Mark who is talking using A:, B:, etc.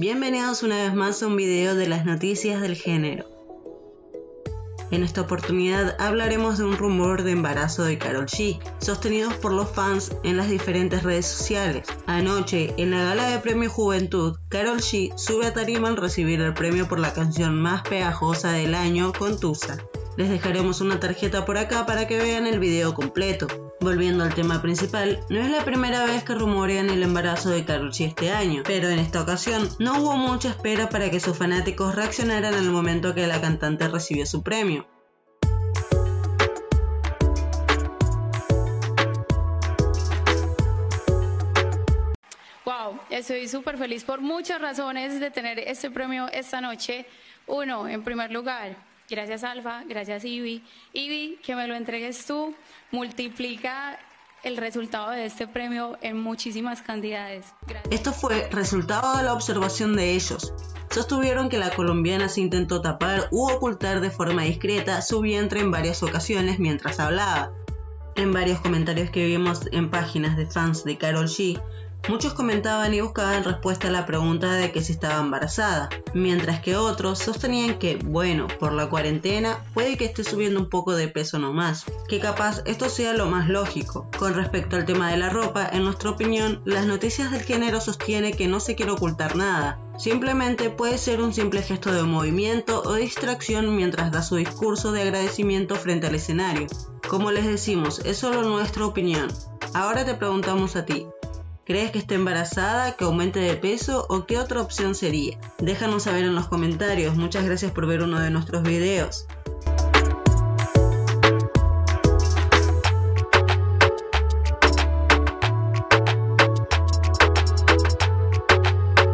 A: Bienvenidos una vez más a un video de las noticias del género. En esta oportunidad hablaremos de un rumor de embarazo de Carol G, sostenidos por los fans en las diferentes redes sociales. Anoche, en la gala de Premio Juventud, Carol G sube a tarima al recibir el premio por la canción más pegajosa del año con Tusa. Les dejaremos una tarjeta por acá para que vean el video completo. Volviendo al tema principal, no es la primera vez que rumorean el embarazo de G este año, pero en esta ocasión no hubo mucha espera para que sus fanáticos reaccionaran al momento que la cantante recibió su premio.
B: Wow, estoy súper feliz por muchas razones de tener este premio esta noche. Uno, en primer lugar, Gracias Alfa, gracias Ivi. Ivi, que me lo entregues tú, multiplica el resultado de este premio en muchísimas cantidades.
A: Esto fue resultado de la observación de ellos. Sostuvieron que la colombiana se intentó tapar u ocultar de forma discreta su vientre en varias ocasiones mientras hablaba. En varios comentarios que vimos en páginas de fans de Carol G, Muchos comentaban y buscaban respuesta a la pregunta de que si estaba embarazada, mientras que otros sostenían que, bueno, por la cuarentena puede que esté subiendo un poco de peso nomás, que capaz esto sea lo más lógico. Con respecto al tema de la ropa, en nuestra opinión, las noticias del género sostiene que no se quiere ocultar nada, Simplemente puede ser un simple gesto de movimiento o distracción mientras da su discurso de agradecimiento frente al escenario. Como les decimos, es solo nuestra opinión. Ahora te preguntamos a ti, ¿Crees que esté embarazada, que aumente de peso o qué otra opción sería? Déjanos saber en los comentarios. Muchas gracias por ver uno de nuestros videos.